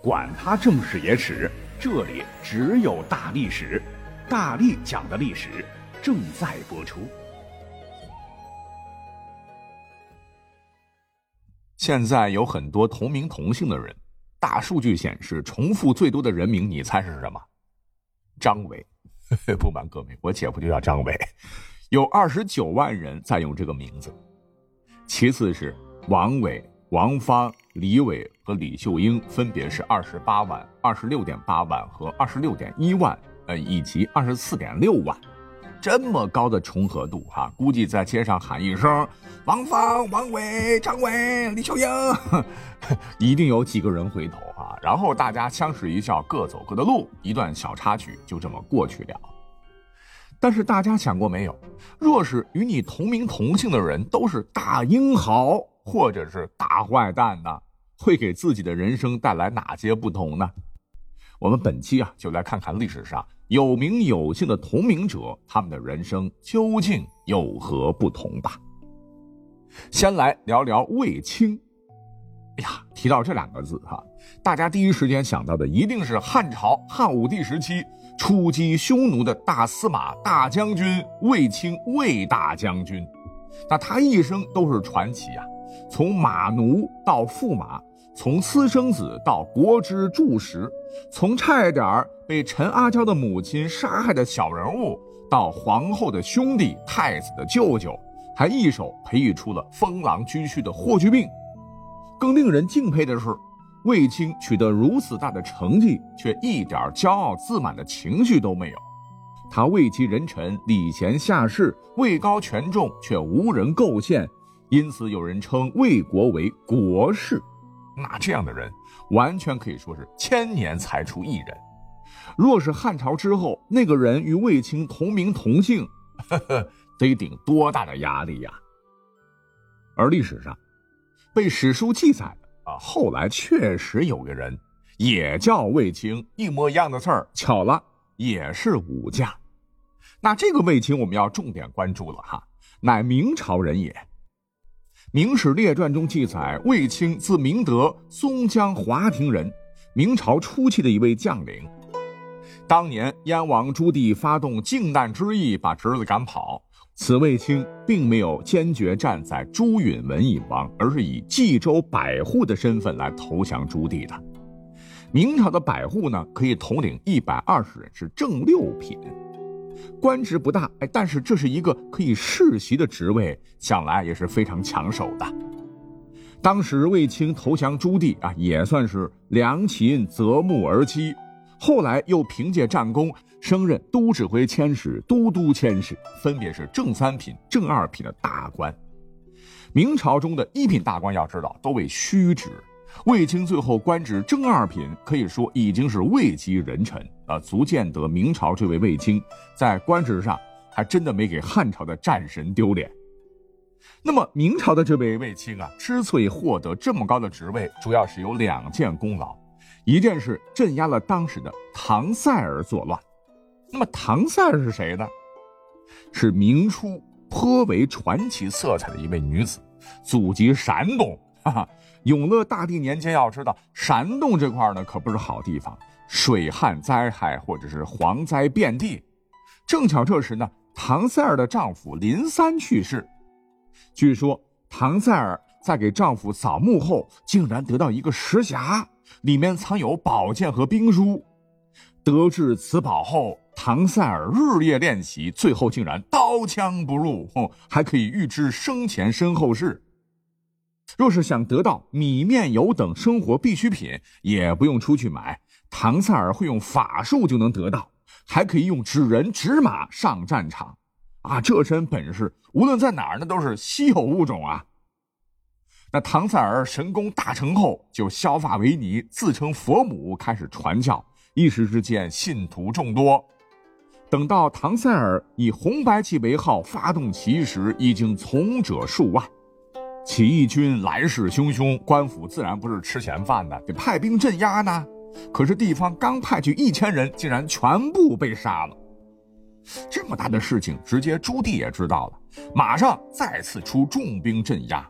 管他正史野史，这里只有大历史，大力讲的历史正在播出。现在有很多同名同姓的人，大数据显示，重复最多的人名，你猜是什么？张伟。不瞒各位，我姐夫就叫张伟，有二十九万人在用这个名字。其次是王伟。王芳、李伟和李秀英分别是二十八万、二十六点八万和二十六点一万，呃，以及二十四点六万，这么高的重合度哈，估计在街上喊一声“王芳、王伟、张伟、李秀英”，一定有几个人回头哈，然后大家相视一笑，各走各的路，一段小插曲就这么过去了。但是大家想过没有，若是与你同名同姓的人都是大英豪？或者是大坏蛋呢，会给自己的人生带来哪些不同呢？我们本期啊，就来看看历史上有名有姓的同名者，他们的人生究竟有何不同吧。先来聊聊卫青。哎呀，提到这两个字哈，大家第一时间想到的一定是汉朝汉武帝时期出击匈奴的大司马、大将军卫青，卫大将军。那他一生都是传奇啊。从马奴到驸马，从私生子到国之柱石，从差点被陈阿娇的母亲杀害的小人物，到皇后的兄弟、太子的舅舅，还一手培育出了封狼居胥的霍去病。更令人敬佩的是，卫青取得如此大的成绩，却一点骄傲自满的情绪都没有。他位极人臣，礼贤下士，位高权重，却无人构陷。因此，有人称魏国为国士，那这样的人完全可以说是千年才出一人。若是汉朝之后那个人与卫青同名同姓，呵呵，得顶多大的压力呀！而历史上被史书记载的啊，后来确实有个人也叫卫青，一模一样的字儿，巧了，也是武将。那这个卫青我们要重点关注了哈，乃明朝人也。《明史列传》中记载，卫青字明德，松江华亭人，明朝初期的一位将领。当年燕王朱棣发动靖难之役，把侄子赶跑，此卫青并没有坚决站在朱允文一方，而是以冀州百户的身份来投降朱棣的。明朝的百户呢，可以统领一百二十人，是正六品。官职不大，哎，但是这是一个可以世袭的职位，想来也是非常抢手的。当时卫青投降朱棣啊，也算是良禽择木而栖。后来又凭借战功升任都指挥佥事、都督佥事，分别是正三品、正二品的大官。明朝中的一品大官，要知道都为虚职。卫青最后官职正二品，可以说已经是位极人臣啊，足见得明朝这位卫青在官职上还真的没给汉朝的战神丢脸。那么明朝的这位卫青啊，之所以获得这么高的职位，主要是有两件功劳，一件是镇压了当时的唐塞尔作乱。那么唐塞尔是谁呢？是明初颇为传奇色彩的一位女子，祖籍山东，哈哈。永乐大帝年间，要知道山东这块呢可不是好地方，水旱灾害或者是蝗灾遍地。正巧这时呢，唐塞尔的丈夫林三去世。据说唐塞尔在给丈夫扫墓后，竟然得到一个石匣，里面藏有宝剑和兵书。得知此宝后，唐塞尔日夜练习，最后竟然刀枪不入，还可以预知生前身后事。若是想得到米面油等生活必需品，也不用出去买，唐塞尔会用法术就能得到，还可以用纸人纸马上战场，啊，这身本事无论在哪儿那都是稀有物种啊。那唐塞尔神功大成后，就削发为尼，自称佛母，开始传教，一时之间信徒众多。等到唐塞尔以红白旗为号发动起义时，已经从者数万。起义军来势汹汹，官府自然不是吃闲饭的，得派兵镇压呢。可是地方刚派去一千人，竟然全部被杀了。这么大的事情，直接朱棣也知道了，马上再次出重兵镇压。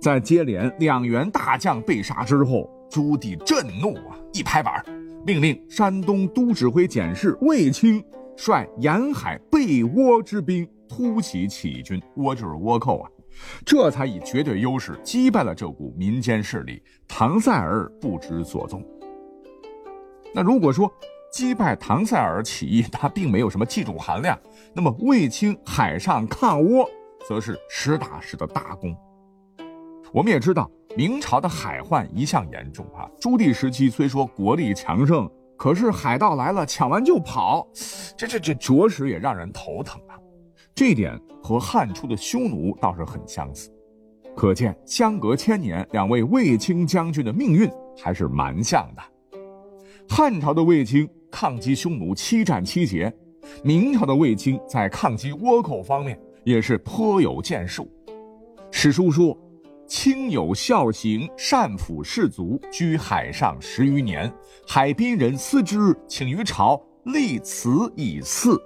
在接连两员大将被杀之后，朱棣震怒啊，一拍板，命令山东都指挥检事卫青率沿海备倭之兵突袭起义军，倭就是倭寇啊，这才以绝对优势击败了这股民间势力，唐塞尔不知所踪。那如果说击败唐塞尔起义，它并没有什么技术含量，那么卫青海上抗倭，则是实打实的大功。我们也知道，明朝的海患一向严重啊。朱棣时期虽说国力强盛，可是海盗来了抢完就跑，这这这着实也让人头疼啊。这点和汉初的匈奴倒是很相似，可见相隔千年，两位卫青将军的命运还是蛮像的。汉朝的卫青抗击匈奴七战七捷，明朝的卫青在抗击倭寇方面也是颇有建树。史书说。清有孝行，善抚士卒，居海上十余年。海滨人思之，请于朝立祠以祀。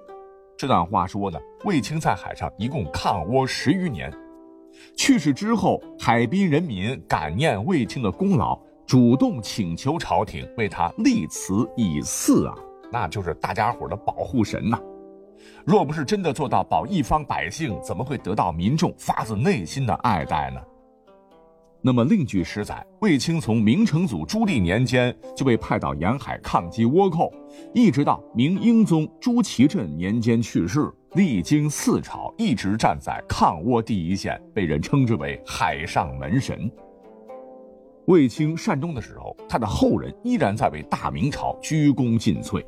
这段话说呢，卫青在海上一共抗倭十余年，去世之后，海滨人民感念卫青的功劳，主动请求朝廷为他立祠以祀啊，那就是大家伙的保护神呐。若不是真的做到保一方百姓，怎么会得到民众发自内心的爱戴呢？那么另据史载，卫青从明成祖朱棣年间就被派到沿海抗击倭寇，一直到明英宗朱祁镇年间去世，历经四朝，一直站在抗倭第一线，被人称之为海上门神。卫青善终的时候，他的后人依然在为大明朝鞠躬尽瘁。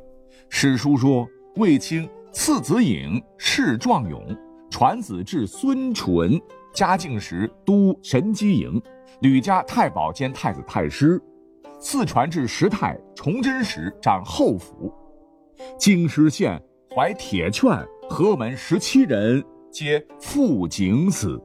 史书说，卫青次子颖，世壮勇，传子至孙淳，嘉靖时都神机营。吕家太保兼太子太师，四传至时太崇祯时掌后府，京师县怀铁券，河门十七人皆赴井死。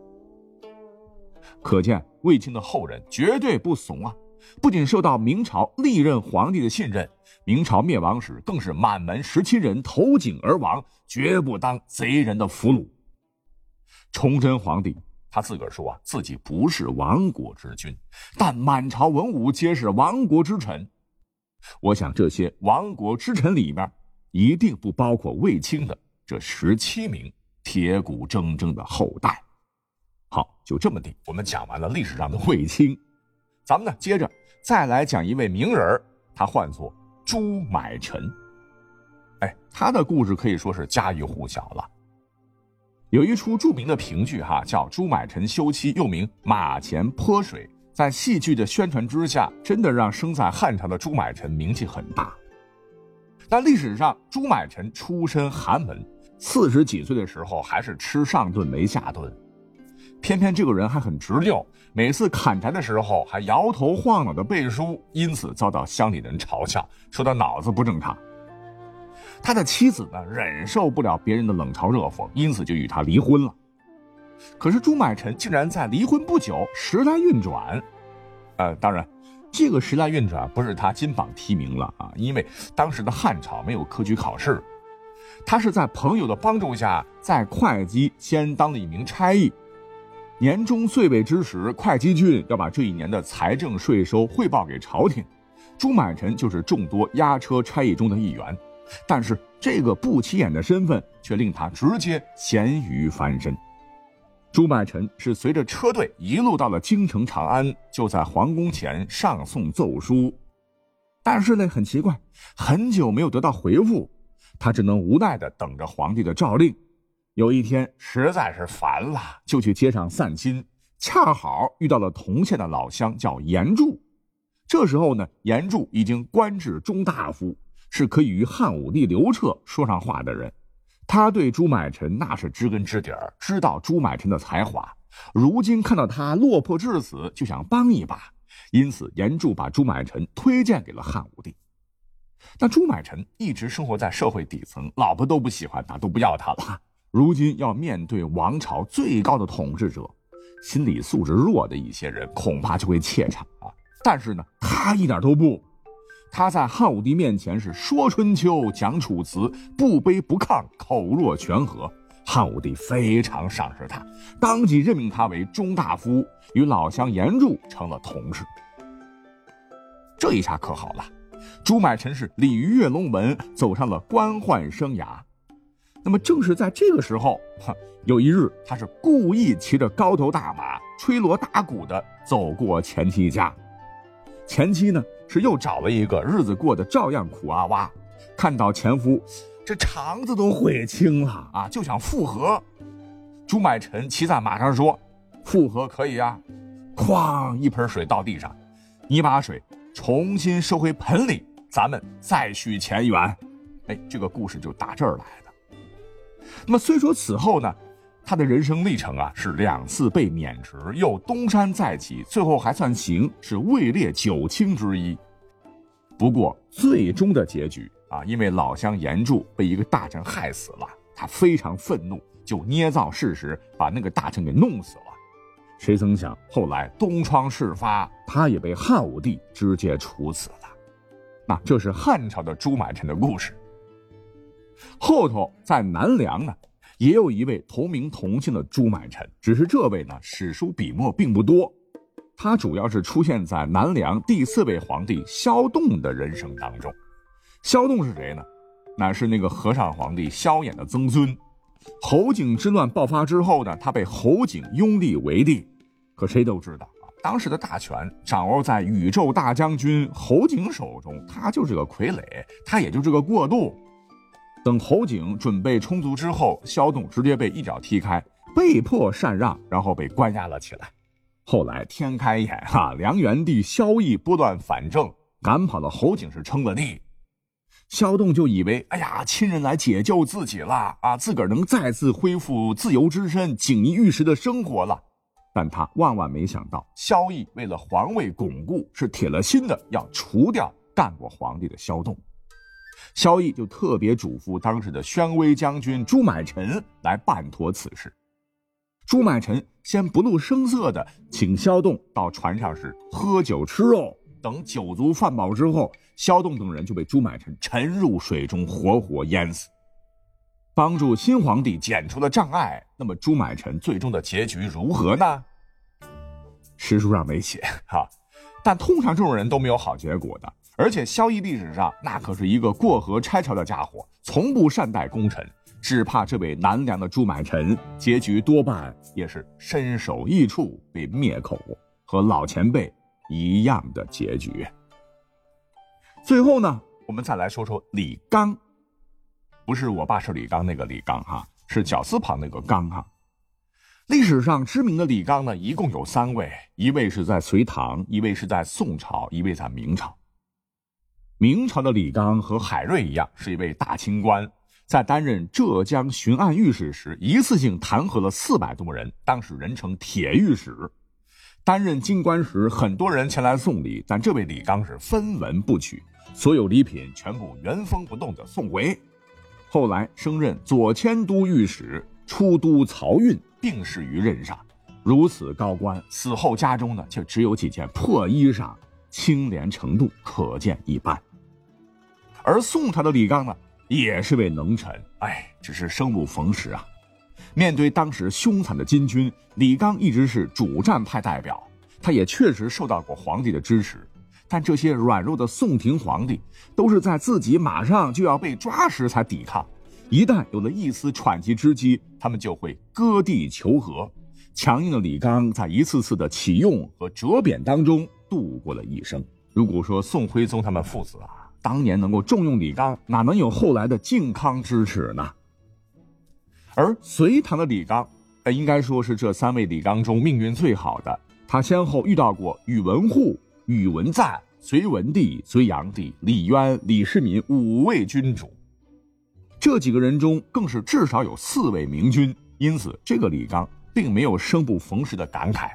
可见卫青的后人绝对不怂啊！不仅受到明朝历任皇帝的信任，明朝灭亡时更是满门十七人投井而亡，绝不当贼人的俘虏。崇祯皇帝。他自个儿说啊，自己不是亡国之君，但满朝文武皆是亡国之臣。我想这些亡国之臣里面，一定不包括卫青的这十七名铁骨铮铮的后代。好，就这么地，我们讲完了历史上的卫青，咱们呢接着再来讲一位名人他唤作朱买臣。哎，他的故事可以说是家喻户晓了。有一出著名的评剧，哈，叫《朱买臣休妻》，又名《马前泼水》。在戏剧的宣传之下，真的让生在汉朝的朱买臣名气很大。但历史上，朱买臣出身寒门，四十几岁的时候还是吃上顿没下顿。偏偏这个人还很执拗，每次砍柴的时候还摇头晃脑的背书，因此遭到乡里人嘲笑，说他脑子不正常。他的妻子呢，忍受不了别人的冷嘲热讽，因此就与他离婚了。可是朱买臣竟然在离婚不久时来运转，呃，当然，这个时来运转不是他金榜题名了啊，因为当时的汉朝没有科举考试，他是在朋友的帮助下，在会稽先当了一名差役。年终岁尾之时，会稽郡要把这一年的财政税收汇报给朝廷，朱买臣就是众多押车差役中的一员。但是这个不起眼的身份却令他直接咸鱼翻身。朱买臣是随着车队一路到了京城长安，就在皇宫前上送奏书。但是呢，很奇怪，很久没有得到回复，他只能无奈的等着皇帝的诏令。有一天实在是烦了，就去街上散心，恰好遇到了同县的老乡，叫严柱。这时候呢，严柱已经官至中大夫。是可以与汉武帝刘彻说上话的人，他对朱买臣那是知根知底儿，知道朱买臣的才华。如今看到他落魄至此，就想帮一把，因此严柱把朱买臣推荐给了汉武帝。但朱买臣一直生活在社会底层，老婆都不喜欢他，都不要他了。如今要面对王朝最高的统治者，心理素质弱的一些人恐怕就会怯场啊。但是呢，他一点都不。他在汉武帝面前是说春秋、讲楚辞，不卑不亢，口若悬河。汉武帝非常赏识他，当即任命他为中大夫，与老乡严柱成了同事。这一下可好了，朱买臣是鲤鱼跃龙门，走上了官宦生涯。那么正是在这个时候，有一日，他是故意骑着高头大马，吹锣打鼓的走过前妻家。前妻呢是又找了一个，日子过得照样苦啊哇。看到前夫，这肠子都悔青了啊，就想复合。朱买臣骑在马上说：“复合可以啊。”哐，一盆水倒地上，你把水重新收回盆里，咱们再续前缘。哎，这个故事就打这儿来的。那么虽说此后呢，他的人生历程啊是两次被免职，又东山再起，最后还算行，是位列九卿之一。不过最终的结局。啊，因为老乡严柱被一个大臣害死了，他非常愤怒，就捏造事实，把那个大臣给弄死了。谁曾想，后来东窗事发，他也被汉武帝直接处死了。那这是汉朝的朱买臣的故事。后头在南梁呢，也有一位同名同姓的朱买臣，只是这位呢，史书笔墨并不多，他主要是出现在南梁第四位皇帝萧栋的人生当中。萧栋是谁呢？乃是那个和尚皇帝萧衍的曾孙。侯景之乱爆发之后呢，他被侯景拥立为帝。可谁都知道啊，当时的大权掌握在宇宙大将军侯景手中，他就是个傀儡，他也就是个过渡。等侯景准备充足之后，萧栋直接被一脚踢开，被迫禅让，然后被关押了起来。后来天开眼哈，梁元帝萧绎拨乱反正，赶跑了侯景，是称了帝。萧栋就以为，哎呀，亲人来解救自己了啊，自个儿能再次恢复自由之身、锦衣玉食的生活了。但他万万没想到，萧绎为了皇位巩固，是铁了心的要除掉干过皇帝的萧栋。萧绎就特别嘱咐当时的宣威将军朱买臣来办妥此事。朱买臣先不露声色的请萧栋到船上是喝酒吃肉。等酒足饭饱之后，萧栋等人就被朱买臣沉入水中，活活淹死。帮助新皇帝剪除了障碍，那么朱买臣最终的结局如何呢？史书上没写哈，但通常这种人都没有好结果的。而且萧绎历史上那可是一个过河拆桥的家伙，从不善待功臣，只怕这位南梁的朱买臣结局多半也是身首异处，被灭口，和老前辈。一样的结局。最后呢，我们再来说说李刚，不是我爸是李刚那个李刚哈，是绞丝旁那个刚哈。历史上知名的李刚呢，一共有三位，一位是在隋唐，一位是在宋朝，一位在明朝。明朝的李纲和海瑞一样，是一位大清官，在担任浙江巡按御史时，一次性弹劾了四百多人，当时人称铁御史。担任京官时，很多人前来送礼，但这位李纲是分文不取，所有礼品全部原封不动的送回。后来升任左迁都御史，出都漕运，病逝于任上。如此高官，死后家中呢却只有几件破衣裳，清廉程度可见一斑。而宋朝的李纲呢，也是位能臣，哎，只是生不逢时啊。面对当时凶残的金军，李纲一直是主战派代表，他也确实受到过皇帝的支持。但这些软弱的宋廷皇帝，都是在自己马上就要被抓时才抵抗，一旦有了一丝喘息之机，他们就会割地求和。强硬的李纲在一次次的启用和折贬当中度过了一生。如果说宋徽宗他们父子啊，当年能够重用李纲，哪能有后来的靖康之耻呢？而隋唐的李纲，应该说是这三位李纲中命运最好的。他先后遇到过宇文护、宇文赞、隋文帝、隋炀帝、李渊、李世民五位君主，这几个人中更是至少有四位明君。因此，这个李纲并没有生不逢时的感慨，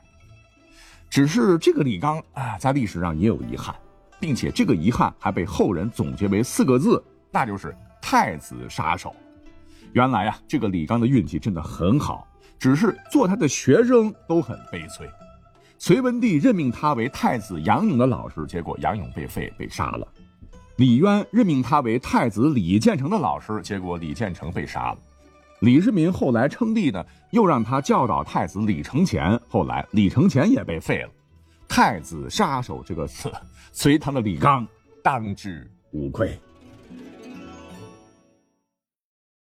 只是这个李纲啊，在历史上也有遗憾，并且这个遗憾还被后人总结为四个字，那就是太子杀手。原来呀，这个李纲的运气真的很好，只是做他的学生都很悲催。隋文帝任命他为太子杨勇的老师，结果杨勇被废被杀了；李渊任命他为太子李建成的老师，结果李建成被杀了；李世民后来称帝呢，又让他教导太子李承乾，后来李承乾也被废了。太子杀手这个词，隋唐的李纲当之无愧。